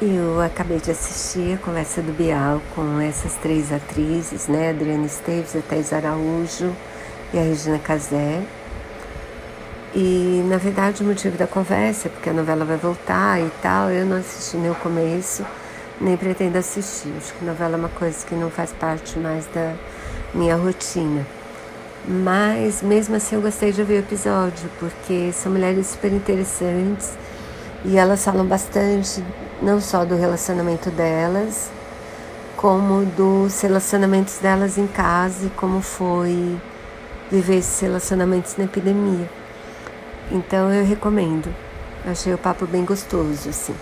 Eu acabei de assistir a conversa do Bial com essas três atrizes, né? Adriana Esteves, a Thais Araújo e a Regina Casé. E na verdade o motivo da conversa é porque a novela vai voltar e tal. Eu não assisti nem o começo, nem pretendo assistir. Acho que novela é uma coisa que não faz parte mais da minha rotina. Mas mesmo assim eu gostei de ver o episódio, porque são mulheres super interessantes e elas falam bastante não só do relacionamento delas, como dos relacionamentos delas em casa e como foi viver esses relacionamentos na epidemia. Então eu recomendo. Achei o papo bem gostoso, assim.